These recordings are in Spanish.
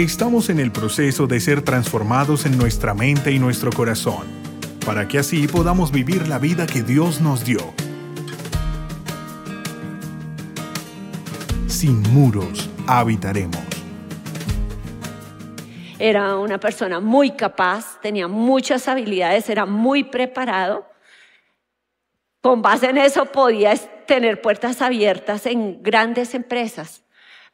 Estamos en el proceso de ser transformados en nuestra mente y nuestro corazón, para que así podamos vivir la vida que Dios nos dio. Sin muros habitaremos. Era una persona muy capaz, tenía muchas habilidades, era muy preparado. Con base en eso podía tener puertas abiertas en grandes empresas,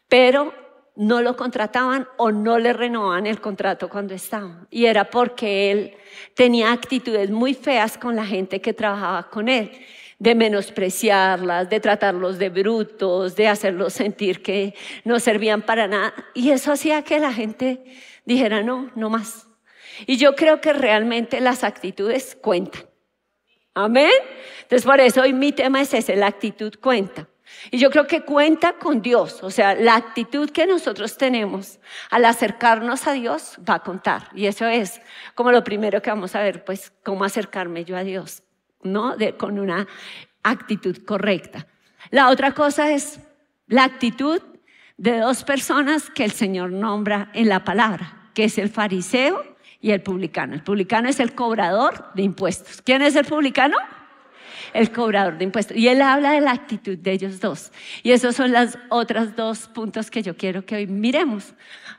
pero no lo contrataban o no le renovaban el contrato cuando estaba. Y era porque él tenía actitudes muy feas con la gente que trabajaba con él, de menospreciarlas, de tratarlos de brutos, de hacerlos sentir que no servían para nada. Y eso hacía que la gente dijera, no, no más. Y yo creo que realmente las actitudes cuentan. Amén. Entonces por eso hoy mi tema es ese, la actitud cuenta. Y yo creo que cuenta con Dios, o sea, la actitud que nosotros tenemos al acercarnos a Dios va a contar. Y eso es como lo primero que vamos a ver, pues, cómo acercarme yo a Dios, ¿no? De, con una actitud correcta. La otra cosa es la actitud de dos personas que el Señor nombra en la palabra, que es el fariseo y el publicano. El publicano es el cobrador de impuestos. ¿Quién es el publicano? El cobrador de impuestos. Y él habla de la actitud de ellos dos. Y esos son los otros dos puntos que yo quiero que hoy miremos.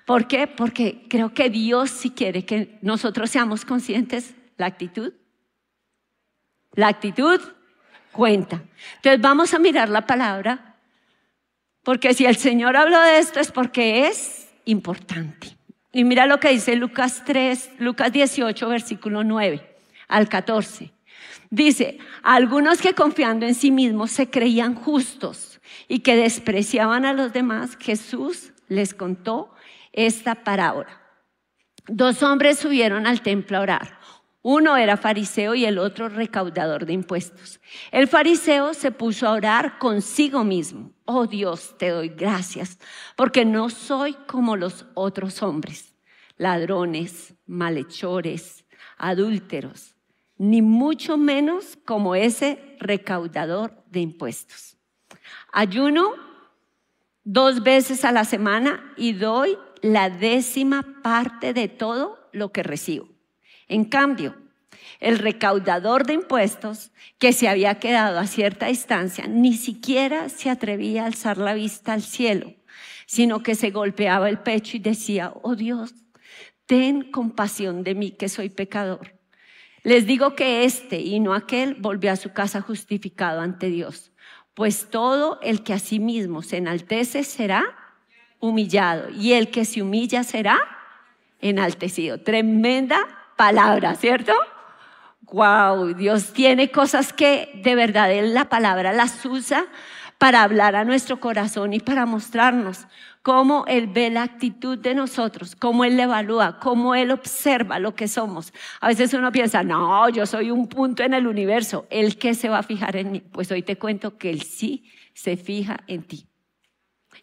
¿Por qué? Porque creo que Dios sí quiere que nosotros seamos conscientes la actitud. La actitud cuenta. Entonces vamos a mirar la palabra, porque si el Señor habló de esto es porque es importante. Y mira lo que dice Lucas 3, Lucas 18, versículo 9 al 14. Dice, algunos que confiando en sí mismos se creían justos y que despreciaban a los demás, Jesús les contó esta parábola. Dos hombres subieron al templo a orar. Uno era fariseo y el otro recaudador de impuestos. El fariseo se puso a orar consigo mismo. Oh Dios, te doy gracias, porque no soy como los otros hombres, ladrones, malhechores, adúlteros ni mucho menos como ese recaudador de impuestos. Ayuno dos veces a la semana y doy la décima parte de todo lo que recibo. En cambio, el recaudador de impuestos, que se había quedado a cierta distancia, ni siquiera se atrevía a alzar la vista al cielo, sino que se golpeaba el pecho y decía, oh Dios, ten compasión de mí que soy pecador. Les digo que este y no aquel volvió a su casa justificado ante Dios, pues todo el que a sí mismo se enaltece será humillado y el que se humilla será enaltecido. Tremenda palabra, ¿cierto? Wow, Dios tiene cosas que de verdad en la palabra las usa para hablar a nuestro corazón y para mostrarnos cómo Él ve la actitud de nosotros, cómo Él evalúa, cómo Él observa lo que somos. A veces uno piensa, no, yo soy un punto en el universo, ¿Él qué se va a fijar en mí? Pues hoy te cuento que Él sí se fija en ti.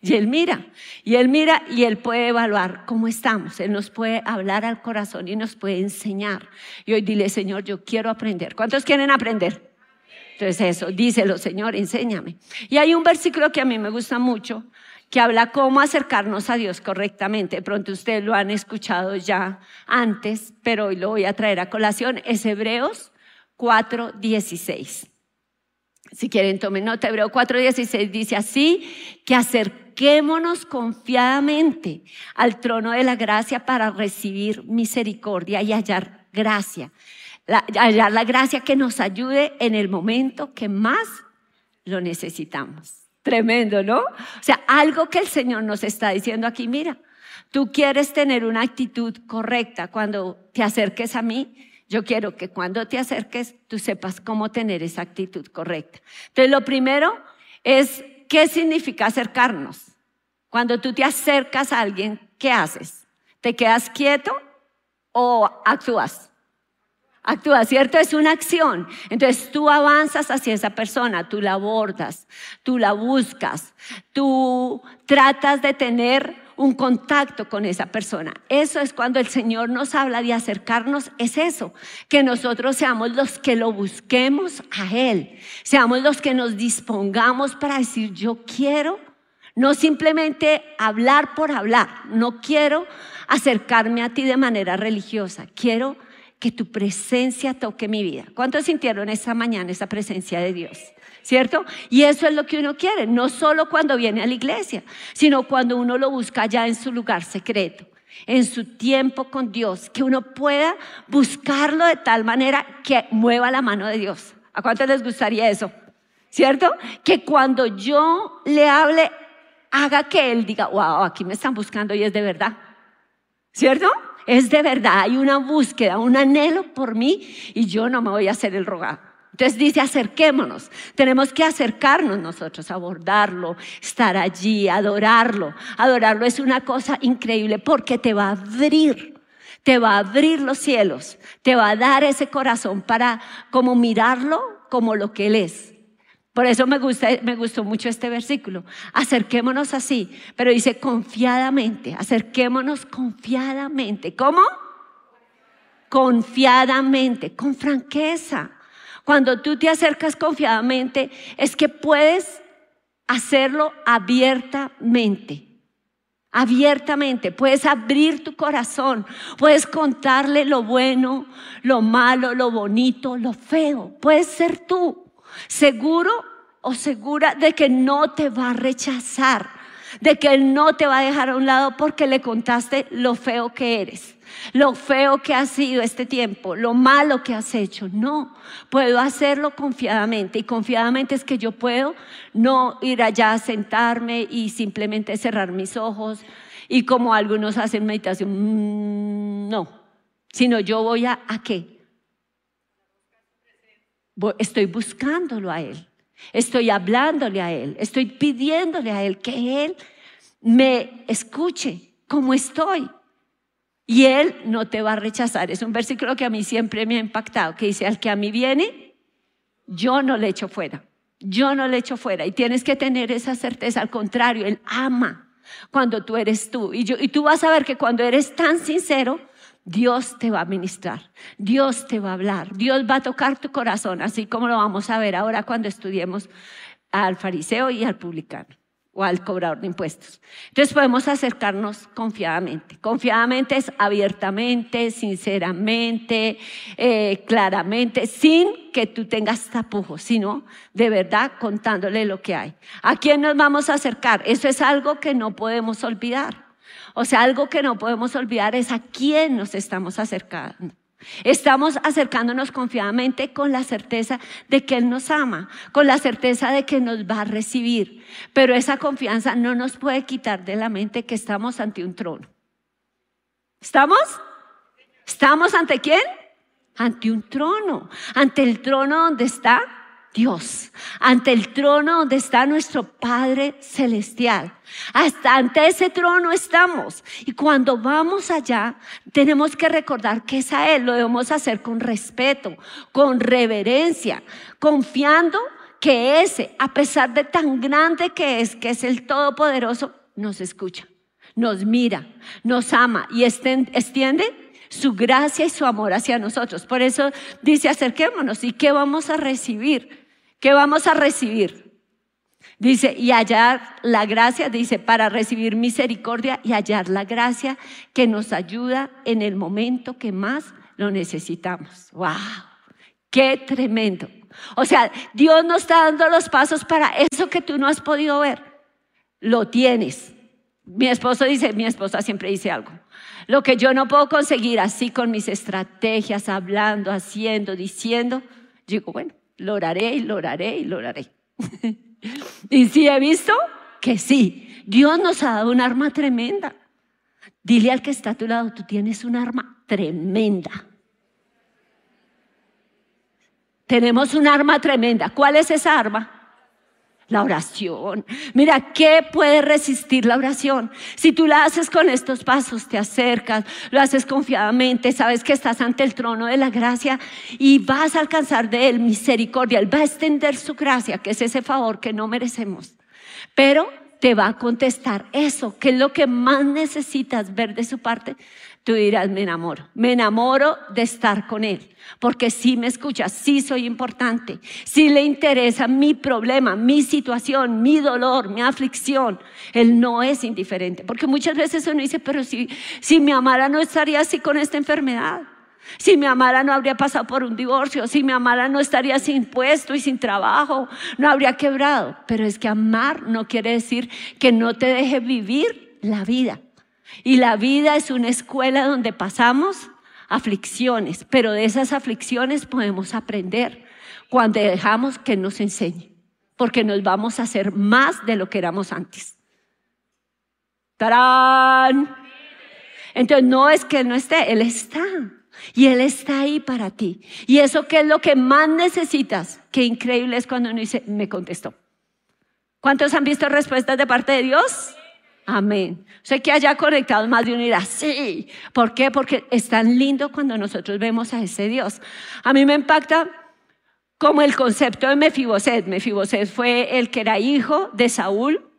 Y Él mira, y Él mira y Él puede evaluar cómo estamos. Él nos puede hablar al corazón y nos puede enseñar. Y hoy dile, Señor, yo quiero aprender. ¿Cuántos quieren aprender? Entonces eso, díselo, Señor, enséñame. Y hay un versículo que a mí me gusta mucho, que habla cómo acercarnos a Dios correctamente. De pronto ustedes lo han escuchado ya antes, pero hoy lo voy a traer a colación. Es Hebreos 4:16. Si quieren, tomen nota. Hebreo 4:16 dice así, que acerquémonos confiadamente al trono de la gracia para recibir misericordia y hallar gracia la, hallar la gracia que nos ayude en el momento que más lo necesitamos. Tremendo, ¿no? O sea, algo que el Señor nos está diciendo aquí, mira, tú quieres tener una actitud correcta cuando te acerques a mí. Yo quiero que cuando te acerques tú sepas cómo tener esa actitud correcta. Entonces, lo primero es, ¿qué significa acercarnos? Cuando tú te acercas a alguien, ¿qué haces? ¿Te quedas quieto o actúas? Actúa, ¿cierto? Es una acción. Entonces tú avanzas hacia esa persona, tú la abordas, tú la buscas, tú tratas de tener un contacto con esa persona. Eso es cuando el Señor nos habla de acercarnos, es eso, que nosotros seamos los que lo busquemos a Él, seamos los que nos dispongamos para decir, yo quiero No simplemente hablar por hablar. No quiero acercarme a ti de manera religiosa. Quiero que tu presencia toque mi vida. ¿Cuántos sintieron esta mañana esa presencia de Dios? ¿Cierto? Y eso es lo que uno quiere, no solo cuando viene a la iglesia, sino cuando uno lo busca ya en su lugar secreto, en su tiempo con Dios, que uno pueda buscarlo de tal manera que mueva la mano de Dios. ¿A cuántos les gustaría eso? ¿Cierto? Que cuando yo le hable, haga que él diga, wow, aquí me están buscando y es de verdad. ¿Cierto? Es de verdad, hay una búsqueda, un anhelo por mí y yo no me voy a hacer el rogado. Entonces dice, acerquémonos. Tenemos que acercarnos nosotros, abordarlo, estar allí, adorarlo. Adorarlo es una cosa increíble porque te va a abrir, te va a abrir los cielos, te va a dar ese corazón para como mirarlo como lo que Él es. Por eso me, gusta, me gustó mucho este versículo. Acerquémonos así, pero dice confiadamente, acerquémonos confiadamente. ¿Cómo? Confiadamente, con franqueza. Cuando tú te acercas confiadamente, es que puedes hacerlo abiertamente. Abiertamente, puedes abrir tu corazón, puedes contarle lo bueno, lo malo, lo bonito, lo feo. Puedes ser tú seguro o segura de que no te va a rechazar, de que Él no te va a dejar a un lado porque le contaste lo feo que eres, lo feo que ha sido este tiempo, lo malo que has hecho. No, puedo hacerlo confiadamente y confiadamente es que yo puedo no ir allá a sentarme y simplemente cerrar mis ojos y como algunos hacen meditación, mm, no, sino yo voy a, ¿a qué? Estoy buscándolo a Él. Estoy hablándole a Él. Estoy pidiéndole a Él que Él me escuche como estoy. Y Él no te va a rechazar. Es un versículo que a mí siempre me ha impactado, que dice, al que a mí viene, yo no le echo fuera. Yo no le echo fuera. Y tienes que tener esa certeza. Al contrario, Él ama cuando tú eres tú. Y, yo, y tú vas a ver que cuando eres tan sincero, Dios te va a ministrar, Dios te va a hablar, Dios va a tocar tu corazón, así como lo vamos a ver ahora cuando estudiemos al fariseo y al publicano o al cobrador de impuestos. Entonces podemos acercarnos confiadamente. Confiadamente es abiertamente, sinceramente, eh, claramente, sin que tú tengas tapujos, sino de verdad contándole lo que hay. ¿A quién nos vamos a acercar? Eso es algo que no podemos olvidar. O sea, algo que no podemos olvidar es a quién nos estamos acercando. Estamos acercándonos confiadamente con la certeza de que Él nos ama, con la certeza de que nos va a recibir. Pero esa confianza no nos puede quitar de la mente que estamos ante un trono. ¿Estamos? ¿Estamos ante quién? Ante un trono, ante el trono donde está Dios, ante el trono donde está nuestro Padre Celestial. Hasta ante ese trono estamos. Y cuando vamos allá, tenemos que recordar que es a Él. Lo debemos hacer con respeto, con reverencia, confiando que ese, a pesar de tan grande que es, que es el Todopoderoso, nos escucha, nos mira, nos ama y extiende su gracia y su amor hacia nosotros. Por eso dice, acerquémonos. ¿Y qué vamos a recibir? ¿Qué vamos a recibir? Dice, y hallar la gracia, dice, para recibir misericordia y hallar la gracia que nos ayuda en el momento que más lo necesitamos. ¡Wow! ¡Qué tremendo! O sea, Dios nos está dando los pasos para eso que tú no has podido ver. Lo tienes. Mi esposo dice, mi esposa siempre dice algo. Lo que yo no puedo conseguir así con mis estrategias, hablando, haciendo, diciendo, digo, bueno, lo haré y lo haré y lo haré. y si he visto que sí, Dios nos ha dado un arma tremenda. Dile al que está a tu lado, tú tienes un arma tremenda. Tenemos un arma tremenda. ¿Cuál es esa arma? La oración. Mira, ¿qué puede resistir la oración? Si tú la haces con estos pasos, te acercas, lo haces confiadamente, sabes que estás ante el trono de la gracia y vas a alcanzar de Él misericordia. Él va a extender su gracia, que es ese favor que no merecemos. Pero te va a contestar eso, que es lo que más necesitas ver de su parte, tú dirás, me enamoro. Me enamoro de estar con Él, porque sí me escucha, sí soy importante, sí le interesa mi problema, mi situación, mi dolor, mi aflicción. Él no es indiferente, porque muchas veces uno dice, pero si, si me amara no estaría así con esta enfermedad. Si me amara no habría pasado por un divorcio, si me amara no estaría sin puesto y sin trabajo, no habría quebrado. Pero es que amar no quiere decir que no te deje vivir la vida. Y la vida es una escuela donde pasamos aflicciones, pero de esas aflicciones podemos aprender cuando dejamos que nos enseñe, porque nos vamos a hacer más de lo que éramos antes. ¡Tarán! Entonces no es que Él no esté, Él está. Y Él está ahí para ti. Y eso que es lo que más necesitas. Qué increíble es cuando uno dice, me contestó. ¿Cuántos han visto respuestas de parte de Dios? Amén. Sé que haya conectado más de uno sí. ¿Por qué? Porque es tan lindo cuando nosotros vemos a ese Dios. A mí me impacta como el concepto de Mefiboset. Mefiboset fue el que era hijo de Saúl.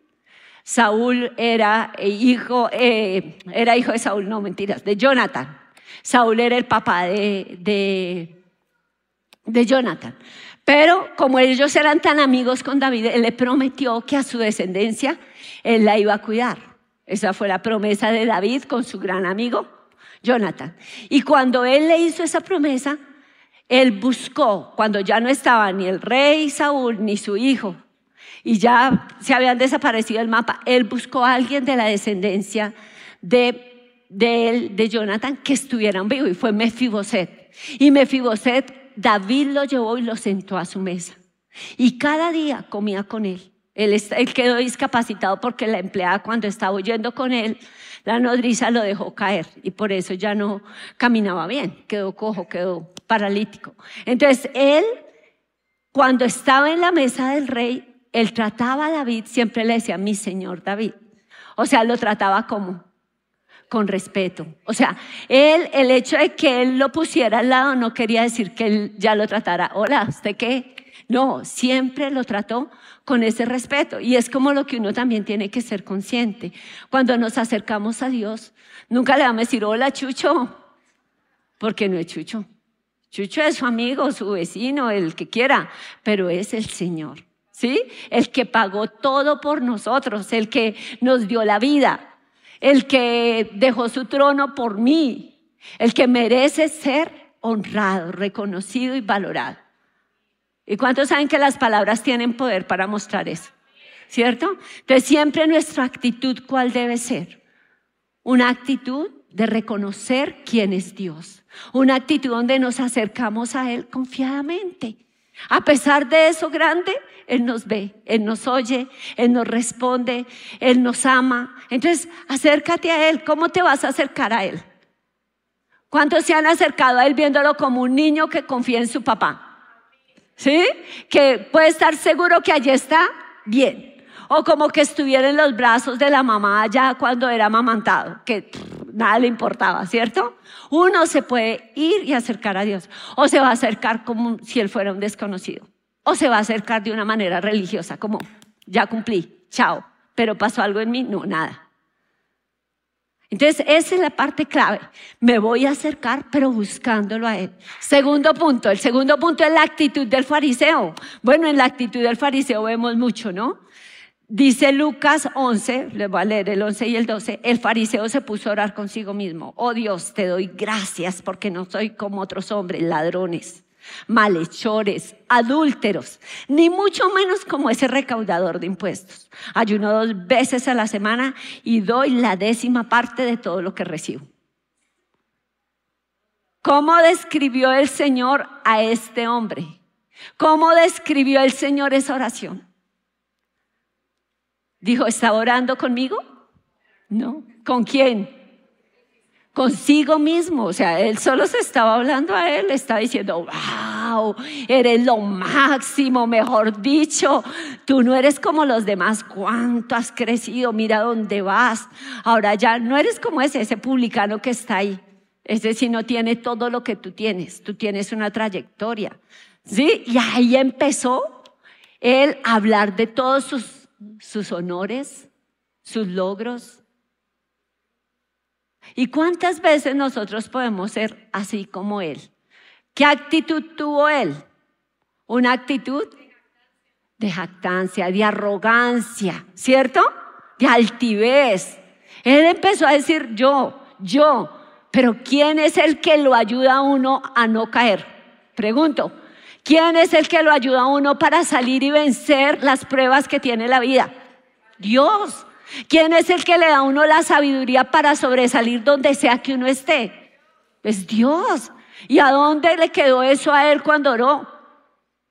Saúl era hijo, eh, era hijo de Saúl, no mentiras, de Jonathan. Saúl era el papá de, de, de Jonathan. Pero como ellos eran tan amigos con David, él le prometió que a su descendencia él la iba a cuidar. Esa fue la promesa de David con su gran amigo Jonathan. Y cuando él le hizo esa promesa, él buscó, cuando ya no estaba ni el rey Saúl ni su hijo, y ya se habían desaparecido el mapa, él buscó a alguien de la descendencia de, de él, de Jonathan, que estuvieran vivos, y fue Mefiboset. Y Mefiboset, David lo llevó y lo sentó a su mesa. Y cada día comía con él. Él, quedó discapacitado porque la empleada cuando estaba huyendo con él, la nodriza lo dejó caer y por eso ya no caminaba bien, quedó cojo, quedó paralítico. Entonces él, cuando estaba en la mesa del rey, él trataba a David, siempre le decía, mi señor David. O sea, lo trataba como con respeto. O sea, él, el hecho de que él lo pusiera al lado no quería decir que él ya lo tratara. Hola, ¿usted qué? No, siempre lo trató con ese respeto. Y es como lo que uno también tiene que ser consciente. Cuando nos acercamos a Dios, nunca le vamos a decir, hola Chucho, porque no es Chucho. Chucho es su amigo, su vecino, el que quiera, pero es el Señor. ¿Sí? El que pagó todo por nosotros, el que nos dio la vida, el que dejó su trono por mí, el que merece ser honrado, reconocido y valorado. ¿Y cuántos saben que las palabras tienen poder para mostrar eso? ¿Cierto? Entonces siempre nuestra actitud, ¿cuál debe ser? Una actitud de reconocer quién es Dios. Una actitud donde nos acercamos a Él confiadamente. A pesar de eso grande, Él nos ve, Él nos oye, Él nos responde, Él nos ama. Entonces, acércate a Él. ¿Cómo te vas a acercar a Él? ¿Cuántos se han acercado a Él viéndolo como un niño que confía en su papá? ¿Sí? Que puede estar seguro que allí está bien. O como que estuviera en los brazos de la mamá ya cuando era amamantado, que nada le importaba, ¿cierto? Uno se puede ir y acercar a Dios. O se va a acercar como si él fuera un desconocido. O se va a acercar de una manera religiosa, como ya cumplí, chao. Pero pasó algo en mí, no, nada. Entonces, esa es la parte clave. Me voy a acercar, pero buscándolo a Él. Segundo punto, el segundo punto es la actitud del fariseo. Bueno, en la actitud del fariseo vemos mucho, ¿no? Dice Lucas 11, les voy a leer el 11 y el 12, el fariseo se puso a orar consigo mismo. Oh Dios, te doy gracias porque no soy como otros hombres, ladrones malhechores, adúlteros, ni mucho menos como ese recaudador de impuestos. Ayuno dos veces a la semana y doy la décima parte de todo lo que recibo. ¿Cómo describió el Señor a este hombre? ¿Cómo describió el Señor esa oración? Dijo, ¿está orando conmigo? No. ¿Con quién? consigo mismo. O sea, él solo se estaba hablando a él, le estaba diciendo, wow, eres lo máximo, mejor dicho, tú no eres como los demás, cuánto has crecido, mira dónde vas. Ahora ya no eres como ese, ese publicano que está ahí. Ese sí no tiene todo lo que tú tienes, tú tienes una trayectoria. ¿Sí? Y ahí empezó él a hablar de todos sus, sus honores, sus logros, ¿Y cuántas veces nosotros podemos ser así como Él? ¿Qué actitud tuvo Él? Una actitud de jactancia, de arrogancia, ¿cierto? De altivez. Él empezó a decir yo, yo, pero ¿quién es el que lo ayuda a uno a no caer? Pregunto, ¿quién es el que lo ayuda a uno para salir y vencer las pruebas que tiene la vida? Dios. ¿Quién es el que le da a uno la sabiduría para sobresalir donde sea que uno esté? Es Dios. ¿Y a dónde le quedó eso a él cuando oró?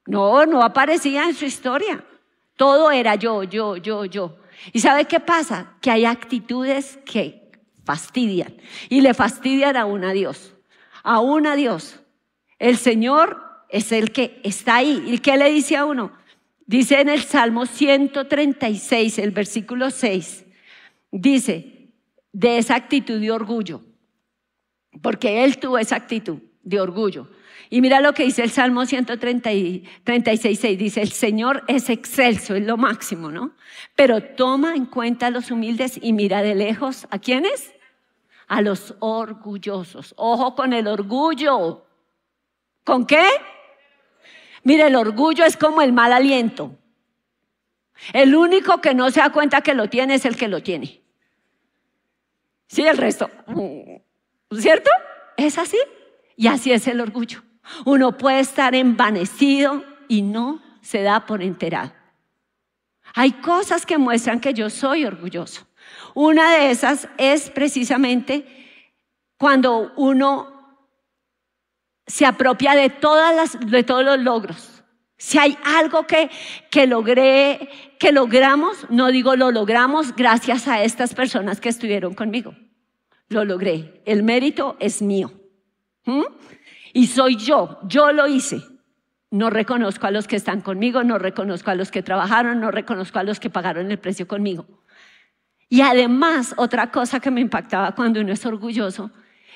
No, no aparecía en su historia. Todo era yo, yo, yo, yo. ¿Y sabe qué pasa? Que hay actitudes que fastidian y le fastidian a un a Dios. A un a Dios. El Señor es el que está ahí. ¿Y qué le dice a uno? Dice en el Salmo 136, el versículo 6, dice, de esa actitud de orgullo, porque él tuvo esa actitud de orgullo. Y mira lo que dice el Salmo 136, 6, dice, el Señor es excelso, es lo máximo, ¿no? Pero toma en cuenta a los humildes y mira de lejos, ¿a quiénes? A los orgullosos. Ojo con el orgullo. ¿Con qué? Mire, el orgullo es como el mal aliento. El único que no se da cuenta que lo tiene es el que lo tiene. Sí, el resto. ¿Cierto? Es así. Y así es el orgullo. Uno puede estar envanecido y no se da por enterado. Hay cosas que muestran que yo soy orgulloso. Una de esas es precisamente cuando uno se apropia de, todas las, de todos los logros. Si hay algo que, que logré, que logramos, no digo lo logramos gracias a estas personas que estuvieron conmigo. Lo logré. El mérito es mío. ¿Mm? Y soy yo, yo lo hice. No reconozco a los que están conmigo, no reconozco a los que trabajaron, no reconozco a los que pagaron el precio conmigo. Y además, otra cosa que me impactaba cuando uno es orgulloso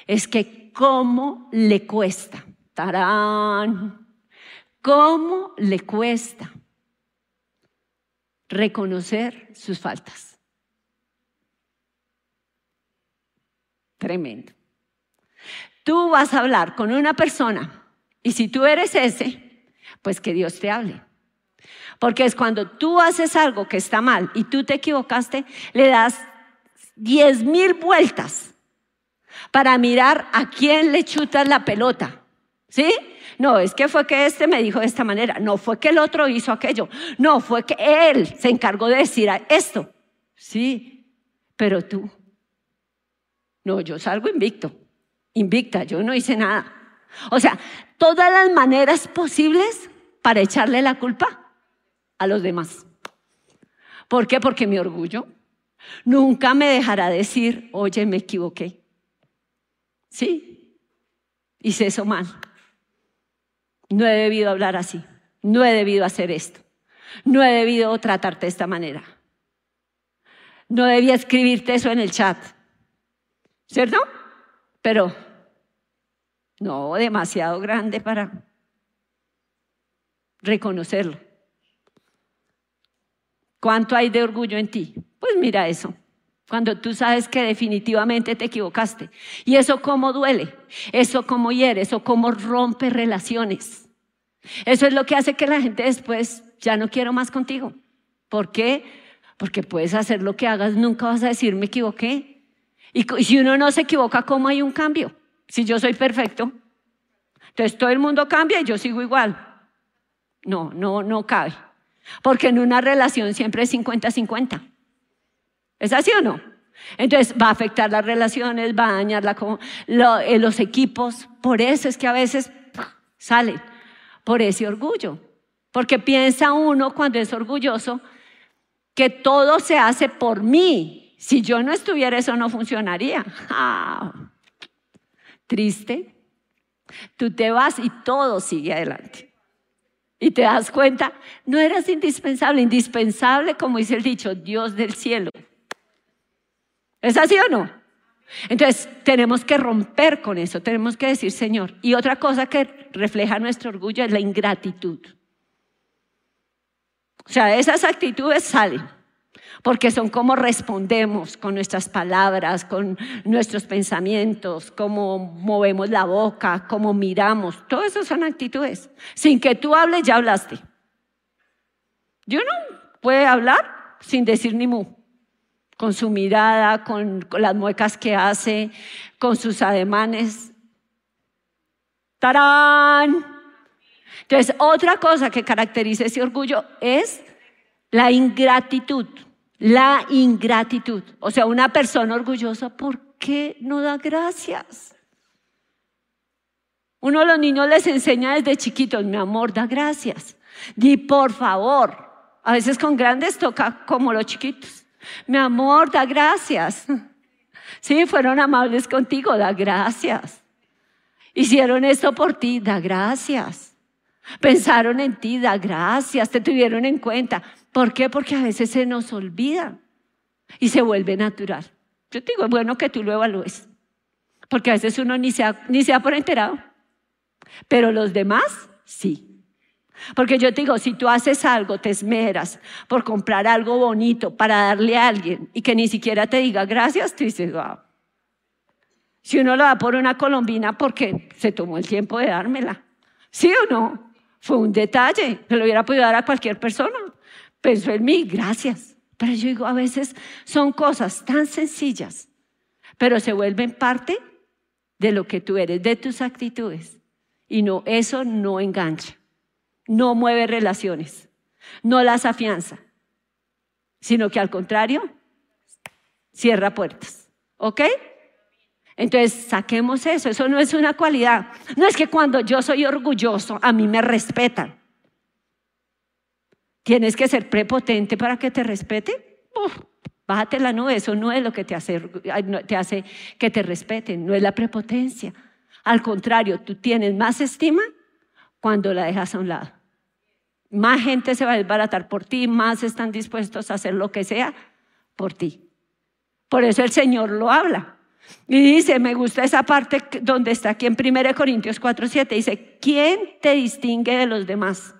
es que cómo le cuesta. ¿Cómo le cuesta reconocer sus faltas? Tremendo. Tú vas a hablar con una persona y si tú eres ese, pues que Dios te hable. Porque es cuando tú haces algo que está mal y tú te equivocaste, le das diez mil vueltas para mirar a quién le chutas la pelota. ¿Sí? No, es que fue que este me dijo de esta manera. No fue que el otro hizo aquello. No, fue que él se encargó de decir esto. Sí, pero tú. No, yo salgo invicto invicta, yo no hice nada. O sea, todas las maneras posibles para echarle la culpa a los demás. ¿Por qué? Porque mi orgullo nunca me dejará decir, oye, me equivoqué. Sí, hice eso mal. No he debido hablar así. No he debido hacer esto. No he debido tratarte de esta manera. No debía escribirte eso en el chat. ¿Cierto? Pero no, demasiado grande para reconocerlo. ¿Cuánto hay de orgullo en ti? Pues mira eso. Cuando tú sabes que definitivamente te equivocaste. Y eso cómo duele, eso cómo hiere, eso cómo rompe relaciones. Eso es lo que hace que la gente después ya no quiero más contigo. ¿Por qué? Porque puedes hacer lo que hagas, nunca vas a decir me equivoqué. Y si uno no se equivoca, ¿cómo hay un cambio? Si yo soy perfecto, entonces todo el mundo cambia y yo sigo igual. No, no, no cabe. Porque en una relación siempre es 50-50. ¿Es así o no? Entonces va a afectar las relaciones, va a dañar eh, los equipos. Por eso es que a veces salen, por ese orgullo. Porque piensa uno cuando es orgulloso que todo se hace por mí. Si yo no estuviera, eso no funcionaría. Ah, triste. Tú te vas y todo sigue adelante. Y te das cuenta, no eras indispensable, indispensable, como dice el dicho, Dios del cielo. ¿Es así o no? Entonces, tenemos que romper con eso, tenemos que decir, Señor. Y otra cosa que refleja nuestro orgullo es la ingratitud. O sea, esas actitudes salen. porque son como respondemos con nuestras palabras, con nuestros pensamientos, cómo movemos la boca, cómo miramos. Todo eso son actitudes. Sin que tú hables, ya hablaste. Yo no puede hablar sin decir ni mu, con su mirada, con, las muecas que hace, con sus ademanes. ¡Tarán! Entonces, otra cosa que caracteriza ese orgullo es la ingratitud. La ingratitud. O sea, una persona orgullosa, ¿por qué no da gracias? Uno a los niños les enseña desde chiquitos, mi amor, da gracias. Di por favor. A veces con grandes toca como los chiquitos. Mi amor, da gracias. Sí, fueron amables contigo, da gracias. Hicieron esto por ti, da gracias. Pensaron en ti, da gracias, te tuvieron en cuenta. ¿Por qué? Porque a veces se nos olvida y se vuelve natural. Yo te digo, es bueno que tú lo evalúes, porque a veces uno ni se, ni se da por enterado, pero los demás sí. Porque yo te digo, si tú haces algo, te esmeras por comprar algo bonito para darle a alguien y que ni siquiera te diga gracias, tú dices, wow. Si uno lo da por una colombina porque se tomó el tiempo de dármela. ¿Sí o no? Fue un detalle, se lo hubiera podido dar a cualquier persona. Pensó en mí, gracias. Pero yo digo, a veces son cosas tan sencillas, pero se vuelven parte de lo que tú eres, de tus actitudes. Y no, eso no engancha, no mueve relaciones, no las afianza, sino que al contrario, cierra puertas. ¿Ok? Entonces, saquemos eso, eso no es una cualidad. No es que cuando yo soy orgulloso, a mí me respetan. Tienes que ser prepotente para que te respete. bájate la nube, eso no es lo que te hace, te hace que te respeten, no es la prepotencia. Al contrario, tú tienes más estima cuando la dejas a un lado. Más gente se va a desbaratar por ti, más están dispuestos a hacer lo que sea por ti. Por eso el Señor lo habla. Y dice, me gusta esa parte donde está aquí en 1 Corintios 4, 7, dice, ¿quién te distingue de los demás?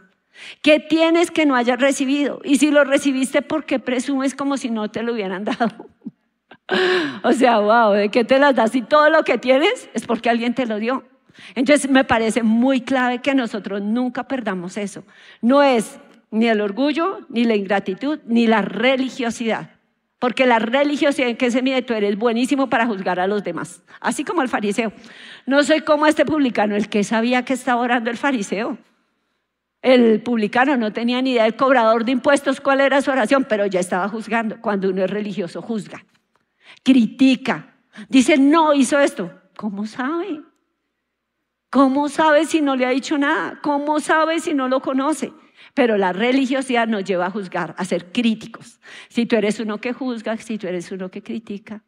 ¿Qué tienes que no hayas recibido? Y si lo recibiste, ¿por qué presumes como si no te lo hubieran dado? o sea, wow, ¿de qué te las das? Y todo lo que tienes es porque alguien te lo dio. Entonces me parece muy clave que nosotros nunca perdamos eso. No es ni el orgullo, ni la ingratitud, ni la religiosidad. Porque la religiosidad en que se mide, tú eres buenísimo para juzgar a los demás. Así como el fariseo. No soy como este publicano, el que sabía que estaba orando el fariseo. El publicano no tenía ni idea, el cobrador de impuestos, cuál era su oración, pero ya estaba juzgando. Cuando uno es religioso, juzga, critica, dice, no hizo esto. ¿Cómo sabe? ¿Cómo sabe si no le ha dicho nada? ¿Cómo sabe si no lo conoce? Pero la religiosidad nos lleva a juzgar, a ser críticos. Si tú eres uno que juzga, si tú eres uno que critica,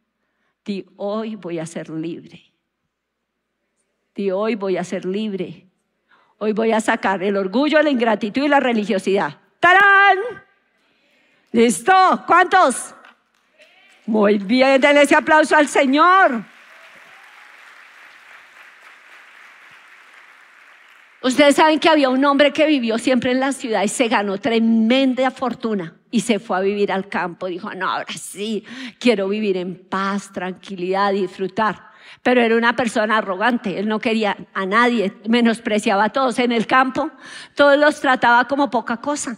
di hoy voy a ser libre. Di hoy voy a ser libre. Hoy voy a sacar el orgullo, la ingratitud y la religiosidad. ¡Tarán! ¿Listo? ¿Cuántos? Muy bien, denle ese aplauso al Señor. Ustedes saben que había un hombre que vivió siempre en la ciudad y se ganó tremenda fortuna y se fue a vivir al campo. Dijo, no, ahora sí, quiero vivir en paz, tranquilidad, disfrutar pero era una persona arrogante, él no quería a nadie, menospreciaba a todos en el campo, todos los trataba como poca cosa.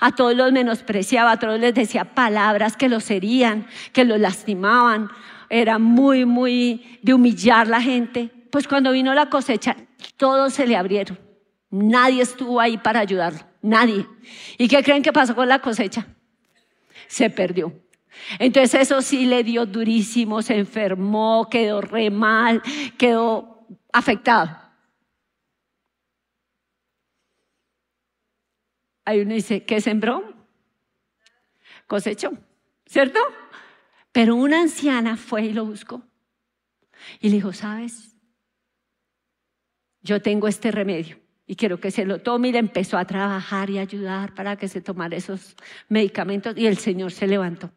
A todos los menospreciaba, a todos les decía palabras que los herían, que los lastimaban. Era muy, muy de humillar la gente. Pues cuando vino la cosecha, todos se le abrieron. Nadie estuvo ahí para ayudarlo, nadie. ¿Y qué creen que pasó con la cosecha? Se perdió. Entonces eso sí le dio durísimo, se enfermó, quedó re mal, quedó afectado. Ahí uno dice, ¿qué sembró? Cosechó, ¿cierto? Pero una anciana fue y lo buscó. Y le dijo, ¿sabes? Yo tengo este remedio y quiero que se lo tome y le empezó a trabajar y ayudar para que se tomara esos medicamentos y el Señor se levantó.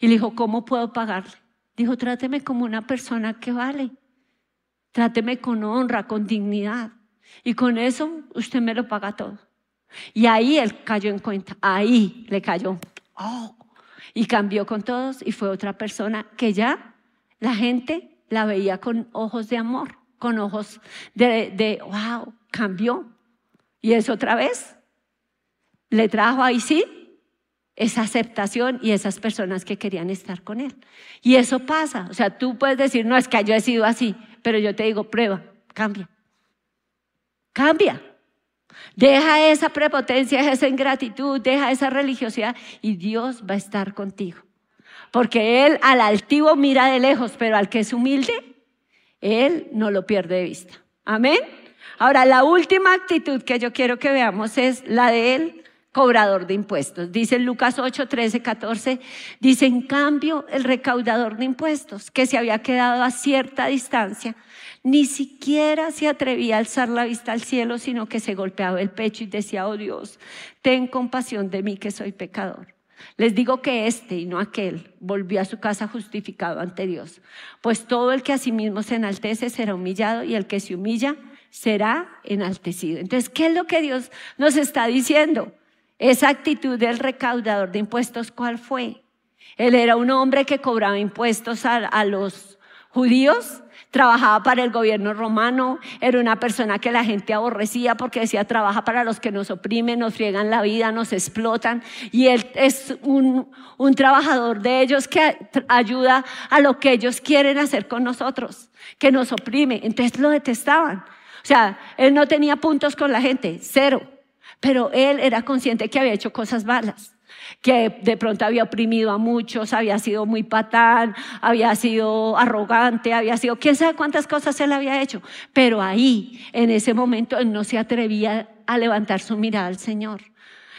Y le dijo, ¿cómo puedo pagarle? Dijo, tráteme como una persona que vale. Tráteme con honra, con dignidad. Y con eso usted me lo paga todo. Y ahí él cayó en cuenta, ahí le cayó. Oh, y cambió con todos y fue otra persona que ya la gente la veía con ojos de amor, con ojos de, wow, cambió. Y es otra vez, le trajo ahí sí esa aceptación y esas personas que querían estar con él. Y eso pasa, o sea, tú puedes decir, no, es que yo he sido así, pero yo te digo, prueba, cambia. Cambia. Deja esa prepotencia, esa ingratitud, deja esa religiosidad y Dios va a estar contigo. Porque Él al altivo mira de lejos, pero al que es humilde, Él no lo pierde de vista. Amén. Ahora, la última actitud que yo quiero que veamos es la de Él cobrador de impuestos. Dice Lucas 8, 13, 14, dice, en cambio, el recaudador de impuestos, que se había quedado a cierta distancia, ni siquiera se atrevía a alzar la vista al cielo, sino que se golpeaba el pecho y decía, oh Dios, ten compasión de mí que soy pecador. Les digo que este y no aquel volvió a su casa justificado ante Dios, pues todo el que a sí mismo se enaltece será humillado y el que se humilla será enaltecido. Entonces, ¿qué es lo que Dios nos está diciendo? Esa actitud del recaudador de impuestos, ¿cuál fue? Él era un hombre que cobraba impuestos a, a los judíos, trabajaba para el gobierno romano, era una persona que la gente aborrecía porque decía, trabaja para los que nos oprimen, nos friegan la vida, nos explotan. Y él es un, un trabajador de ellos que ayuda a lo que ellos quieren hacer con nosotros, que nos oprime. Entonces lo detestaban. O sea, él no tenía puntos con la gente, cero. Pero él era consciente que había hecho cosas malas que de pronto había oprimido a muchos, había sido muy patán, había sido arrogante, había sido quién sabe cuántas cosas él había hecho. Pero ahí, en ese momento, él no se atrevía a levantar su mirada al Señor,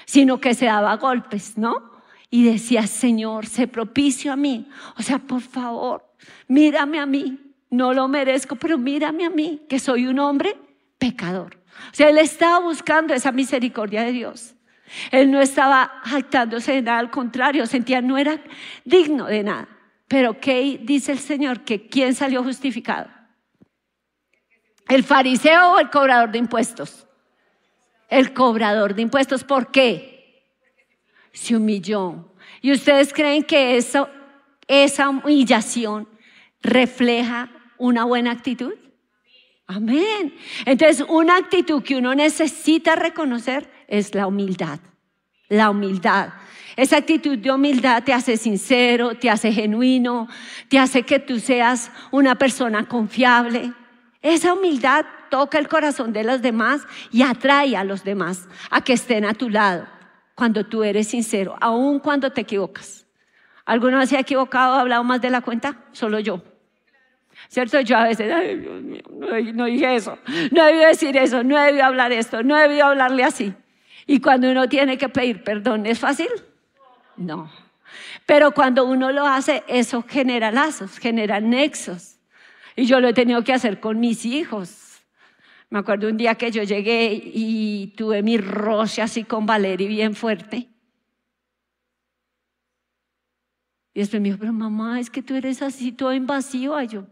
sino que se daba golpes, ¿no? Y decía, Señor, sé propicio a mí. O sea, por favor, mírame a mí. No lo merezco, pero mírame a mí, que soy un hombre pecador. O sea, él estaba buscando esa misericordia de Dios. Él no estaba jactándose de nada, al contrario, sentía no era digno de nada. Pero ¿qué dice el Señor? Que quién salió justificado. ¿El fariseo o el cobrador de impuestos? El cobrador de impuestos. ¿Por qué? Se humilló. ¿Y ustedes creen que eso, esa humillación refleja una buena actitud? Amén. Entonces, una actitud que uno necesita reconocer es la humildad. La humildad. Esa actitud de humildad te hace sincero, te hace genuino, te hace que tú seas una persona confiable. Esa humildad toca el corazón de los demás y atrae a los demás a que estén a tu lado cuando tú eres sincero, aun cuando te equivocas. ¿Alguna vez se ha equivocado, ha hablado más de la cuenta? Solo yo. ¿Cierto? Yo a veces, ay, Dios mío, no, dije eso, no debí decir eso, no debí hablar esto, no debí hablarle así. Y cuando uno tiene que pedir perdón, ¿es fácil? No. Pero cuando uno lo hace, eso genera lazos, genera nexos. Y yo lo he tenido que hacer con mis hijos. Me acuerdo un día que yo llegué y tuve mi roce así con Valeria bien fuerte. Y después me dijo, pero mamá, es que tú eres así todo invasivo. Y yo,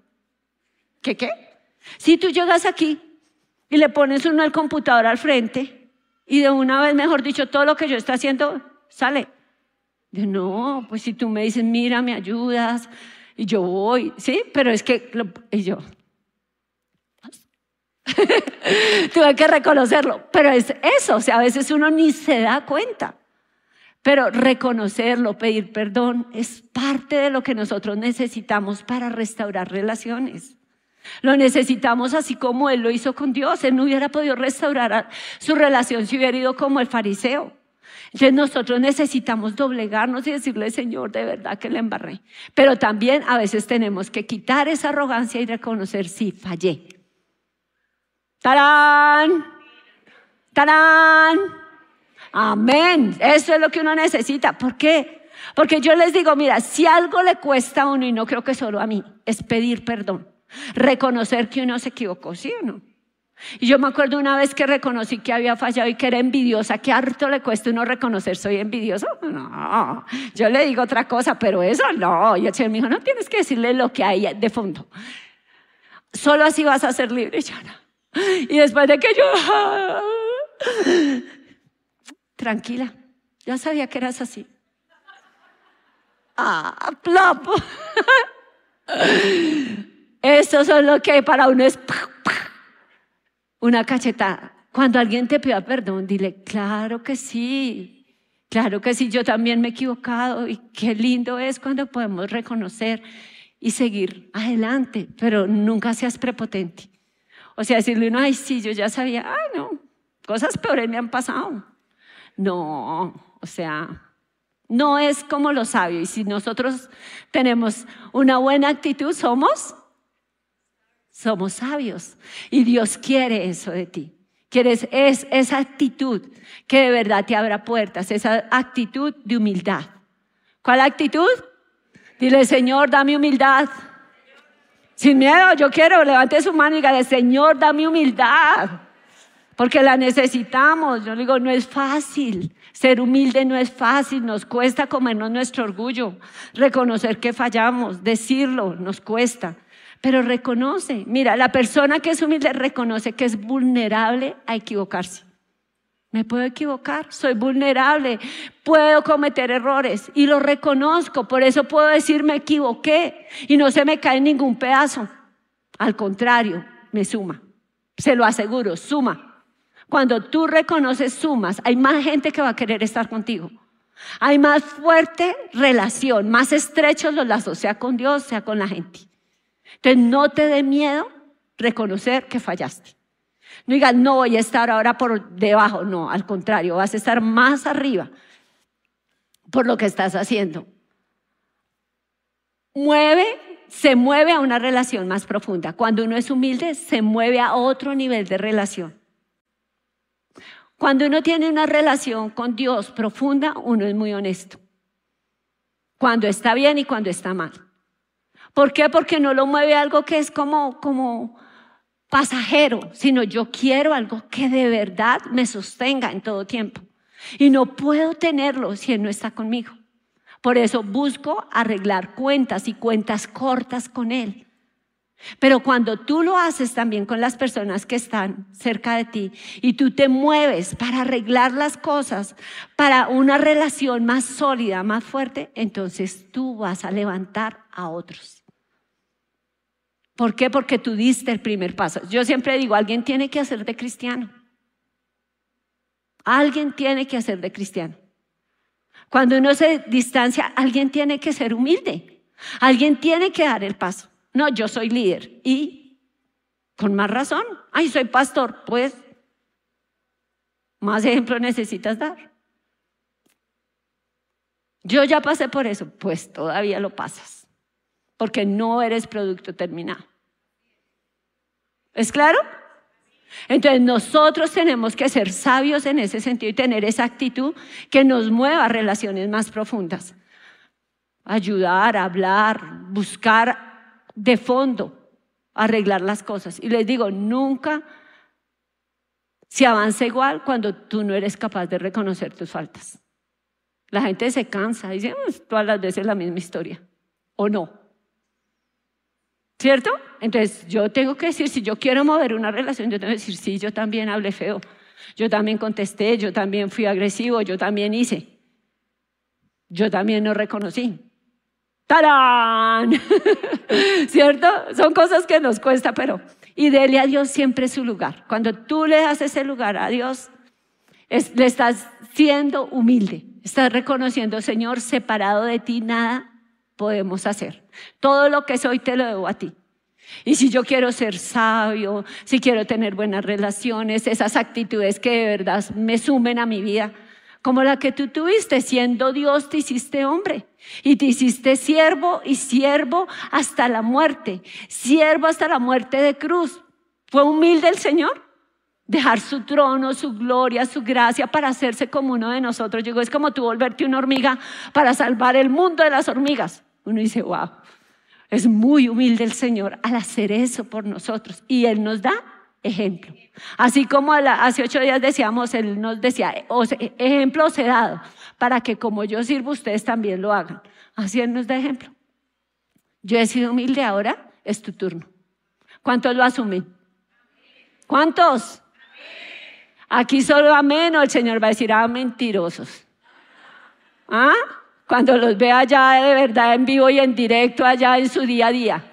¿qué qué? Si tú llegas aquí y le pones uno al computador al frente y de una vez, mejor dicho, todo lo que yo estoy haciendo sale. De no, pues si tú me dices, mira, me ayudas, y yo voy, ¿sí? Pero es que, y yo, tuve que reconocerlo, pero es eso, o sea, a veces uno ni se da cuenta. Pero reconocerlo, pedir perdón, es parte de lo que nosotros necesitamos para restaurar relaciones. Lo necesitamos así como Él lo hizo con Dios. Él no hubiera podido restaurar su relación si hubiera ido como el fariseo. Entonces nosotros necesitamos doblegarnos y decirle, Señor, de verdad que le embarré. Pero también a veces tenemos que quitar esa arrogancia y reconocer, sí, fallé. ¡Tarán! ¡Tarán! Amén. Eso es lo que uno necesita. ¿Por qué? Porque yo les digo, mira, si algo le cuesta a uno, y no creo que solo a mí, es pedir perdón. Reconocer que uno se equivocó, ¿sí o no? Y yo me acuerdo una vez que reconocí que había fallado y que era envidiosa, que harto le cuesta uno reconocer, soy envidioso. No, yo le digo otra cosa, pero eso no. Y el Señor me dijo, no tienes que decirle lo que hay de fondo. Solo así vas a ser libre. Y yo no. Y después de que yo, tranquila, ya sabía que eras así. Ah, plop. Eso es lo que para uno es una cachetada. Cuando alguien te pida perdón, dile, claro que sí, claro que sí, yo también me he equivocado y qué lindo es cuando podemos reconocer y seguir adelante, pero nunca seas prepotente. O sea, decirle uno, ay, sí, yo ya sabía, ay, no, cosas peores me han pasado. No, o sea, no es como lo sabio. Y si nosotros tenemos una buena actitud, somos, somos sabios. Y Dios quiere eso de ti. Quieres es esa actitud que de verdad te abra puertas, esa actitud de humildad. ¿Cuál actitud? Dile, Señor, dame humildad. Sin miedo, yo quiero, levante su mano y diga, Señor, dame humildad. Porque la necesitamos. Yo digo, no es fácil. Ser humilde no es fácil. Nos cuesta comernos nuestro orgullo. Reconocer que fallamos, decirlo, nos cuesta. Pero reconoce. Mira, la persona que es humilde reconoce que es vulnerable a equivocarse. Me puedo equivocar, soy vulnerable, puedo cometer errores y lo reconozco. Por eso puedo decir me equivoqué y no se me cae ningún pedazo. Al contrario, me suma. Se lo aseguro, suma. Cuando tú reconoces sumas, hay más gente que va a querer estar contigo. Hay más fuerte relación, más estrechos los lazos, sea con Dios, sea con la gente. Entonces no te dé miedo reconocer que fallaste. No digas, no voy a estar ahora por debajo, no, al contrario, vas a estar más arriba por lo que estás haciendo. Mueve, se mueve a una relación más profunda. Cuando uno es humilde, se mueve a otro nivel de relación. Cuando uno tiene una relación con Dios profunda, uno es muy honesto. Cuando está bien y cuando está mal. ¿Por qué? Porque no lo mueve algo que es como, como pasajero, sino yo quiero algo que de verdad me sostenga en todo tiempo. Y no puedo tenerlo si Él no está conmigo. Por eso busco arreglar cuentas y cuentas cortas con Él. Pero cuando tú lo haces también con las personas que están cerca de ti y tú te mueves para arreglar las cosas, para una relación más sólida, más fuerte, entonces tú vas a levantar a otros. ¿Por qué? Porque tú diste el primer paso. Yo siempre digo, alguien tiene que hacer de cristiano. Alguien tiene que hacer de cristiano. Cuando uno se distancia, alguien tiene que ser humilde. Alguien tiene que dar el paso. No, yo soy líder. Y con más razón. Ay, soy pastor. Pues, más ejemplo necesitas dar. Yo ya pasé por eso. Pues todavía lo pasas porque no eres producto terminado. ¿Es claro? Entonces nosotros tenemos que ser sabios en ese sentido y tener esa actitud que nos mueva a relaciones más profundas. Ayudar, hablar, buscar de fondo, arreglar las cosas. Y les digo, nunca se avanza igual cuando tú no eres capaz de reconocer tus faltas. La gente se cansa, dice, todas las veces la misma historia. ¿O no? ¿Cierto? Entonces yo tengo que decir, si yo quiero mover una relación, yo tengo que decir, sí, yo también hablé feo, yo también contesté, yo también fui agresivo, yo también hice, yo también no reconocí. ¡Tarán! ¿Cierto? Son cosas que nos cuesta, pero y dele a Dios siempre su lugar. Cuando tú le das ese lugar a Dios, le estás siendo humilde, estás reconociendo, Señor, separado de ti nada podemos hacer. Todo lo que soy te lo debo a ti. Y si yo quiero ser sabio, si quiero tener buenas relaciones, esas actitudes que de verdad me sumen a mi vida, como la que tú tuviste, siendo Dios te hiciste hombre y te hiciste siervo y siervo hasta la muerte, siervo hasta la muerte de cruz. ¿Fue humilde el Señor? Dejar su trono, su gloria, su gracia para hacerse como uno de nosotros. Llegó, es como tú volverte una hormiga para salvar el mundo de las hormigas. Uno dice, wow, es muy humilde el Señor al hacer eso por nosotros. Y Él nos da ejemplo. Así como hace ocho días decíamos, Él nos decía, ejemplo os he dado, para que como yo sirvo, ustedes también lo hagan. Así Él nos da ejemplo. Yo he sido humilde, ahora es tu turno. ¿Cuántos lo asumen? ¿Cuántos? Aquí solo amén o el Señor va a decir, ah, mentirosos. ¿Ah? Cuando los vea allá de verdad en vivo y en directo allá en su día a día?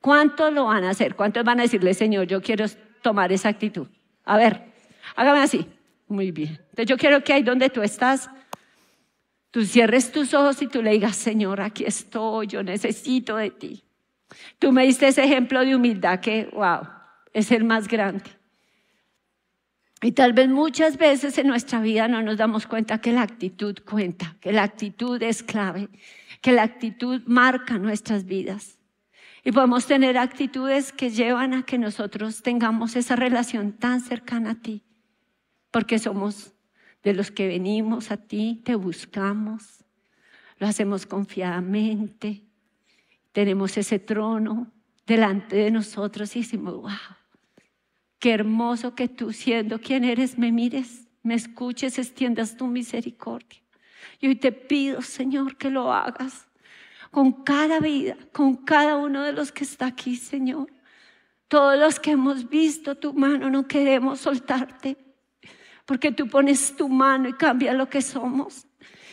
¿Cuántos lo van a hacer? ¿Cuántos van a decirle, Señor, yo quiero tomar esa actitud? A ver, hágame así. Muy bien. Entonces yo quiero que ahí donde tú estás, tú cierres tus ojos y tú le digas, Señor, aquí estoy, yo necesito de ti. Tú me diste ese ejemplo de humildad que, wow, es el más grande. Y tal vez muchas veces en nuestra vida no nos damos cuenta que la actitud cuenta, que la actitud es clave, que la actitud marca nuestras vidas. Y podemos tener actitudes que llevan a que nosotros tengamos esa relación tan cercana a ti, porque somos de los que venimos a ti, te buscamos, lo hacemos confiadamente, tenemos ese trono delante de nosotros y decimos, wow, qué hermoso que tú siendo quien eres me mires, me escuches, extiendas tu misericordia. Y hoy te pido, Señor, que lo hagas con cada vida, con cada uno de los que está aquí, Señor. Todos los que hemos visto tu mano no queremos soltarte, porque tú pones tu mano y cambia lo que somos.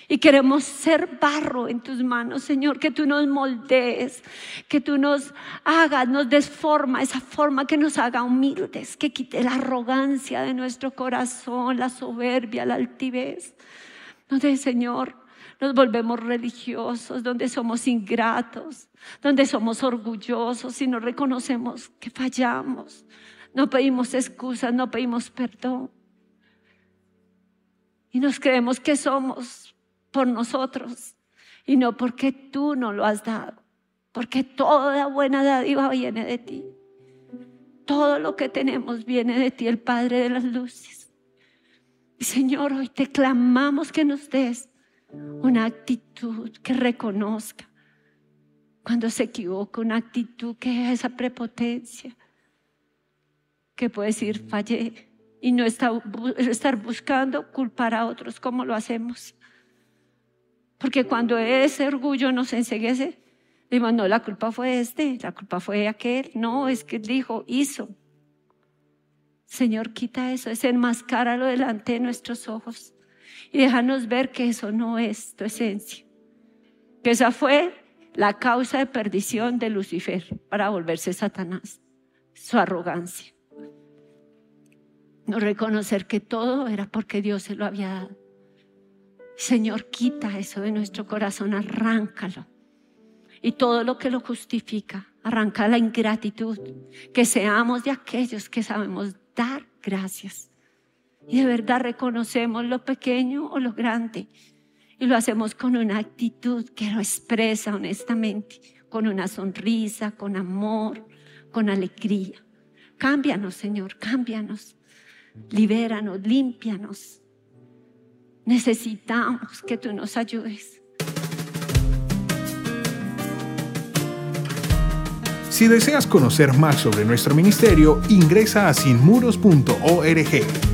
Y queremos ser barro en tus manos, Señor, que tú nos moldees, que tú nos hagas, nos des forma, esa forma que nos haga humildes, que quite la arrogancia de nuestro corazón, la soberbia, la altivez. Donde, Señor, nos volvemos religiosos, donde somos ingratos, donde somos orgullosos y no reconocemos que fallamos, no pedimos excusas, no pedimos perdón. Y nos creemos que somos por nosotros y no porque tú no lo has dado, porque toda buena dádiva viene de ti. Todo lo que tenemos viene de ti, el Padre de las Luces. Señor, hoy te clamamos que nos des una actitud que reconozca cuando se equivoca, una actitud que es esa prepotencia, que puede decir fallé y no estar buscando culpar a otros como lo hacemos. Porque cuando ese orgullo nos enseguece, decimos, no, la culpa fue este, la culpa fue aquel, no, es que dijo, hizo. Señor, quita eso, es enmascáralo delante de nuestros ojos y déjanos ver que eso no es tu esencia. Que esa fue la causa de perdición de Lucifer para volverse Satanás, su arrogancia. No reconocer que todo era porque Dios se lo había dado. Señor, quita eso de nuestro corazón, arráncalo. Y todo lo que lo justifica, arranca la ingratitud, que seamos de aquellos que sabemos dar gracias y de verdad reconocemos lo pequeño o lo grande. Y lo hacemos con una actitud que lo expresa honestamente, con una sonrisa, con amor, con alegría. Cámbianos, Señor, cámbianos. Libéranos, límpianos. Necesitamos que tú nos ayudes. Si deseas conocer más sobre nuestro ministerio, ingresa a sinmuros.org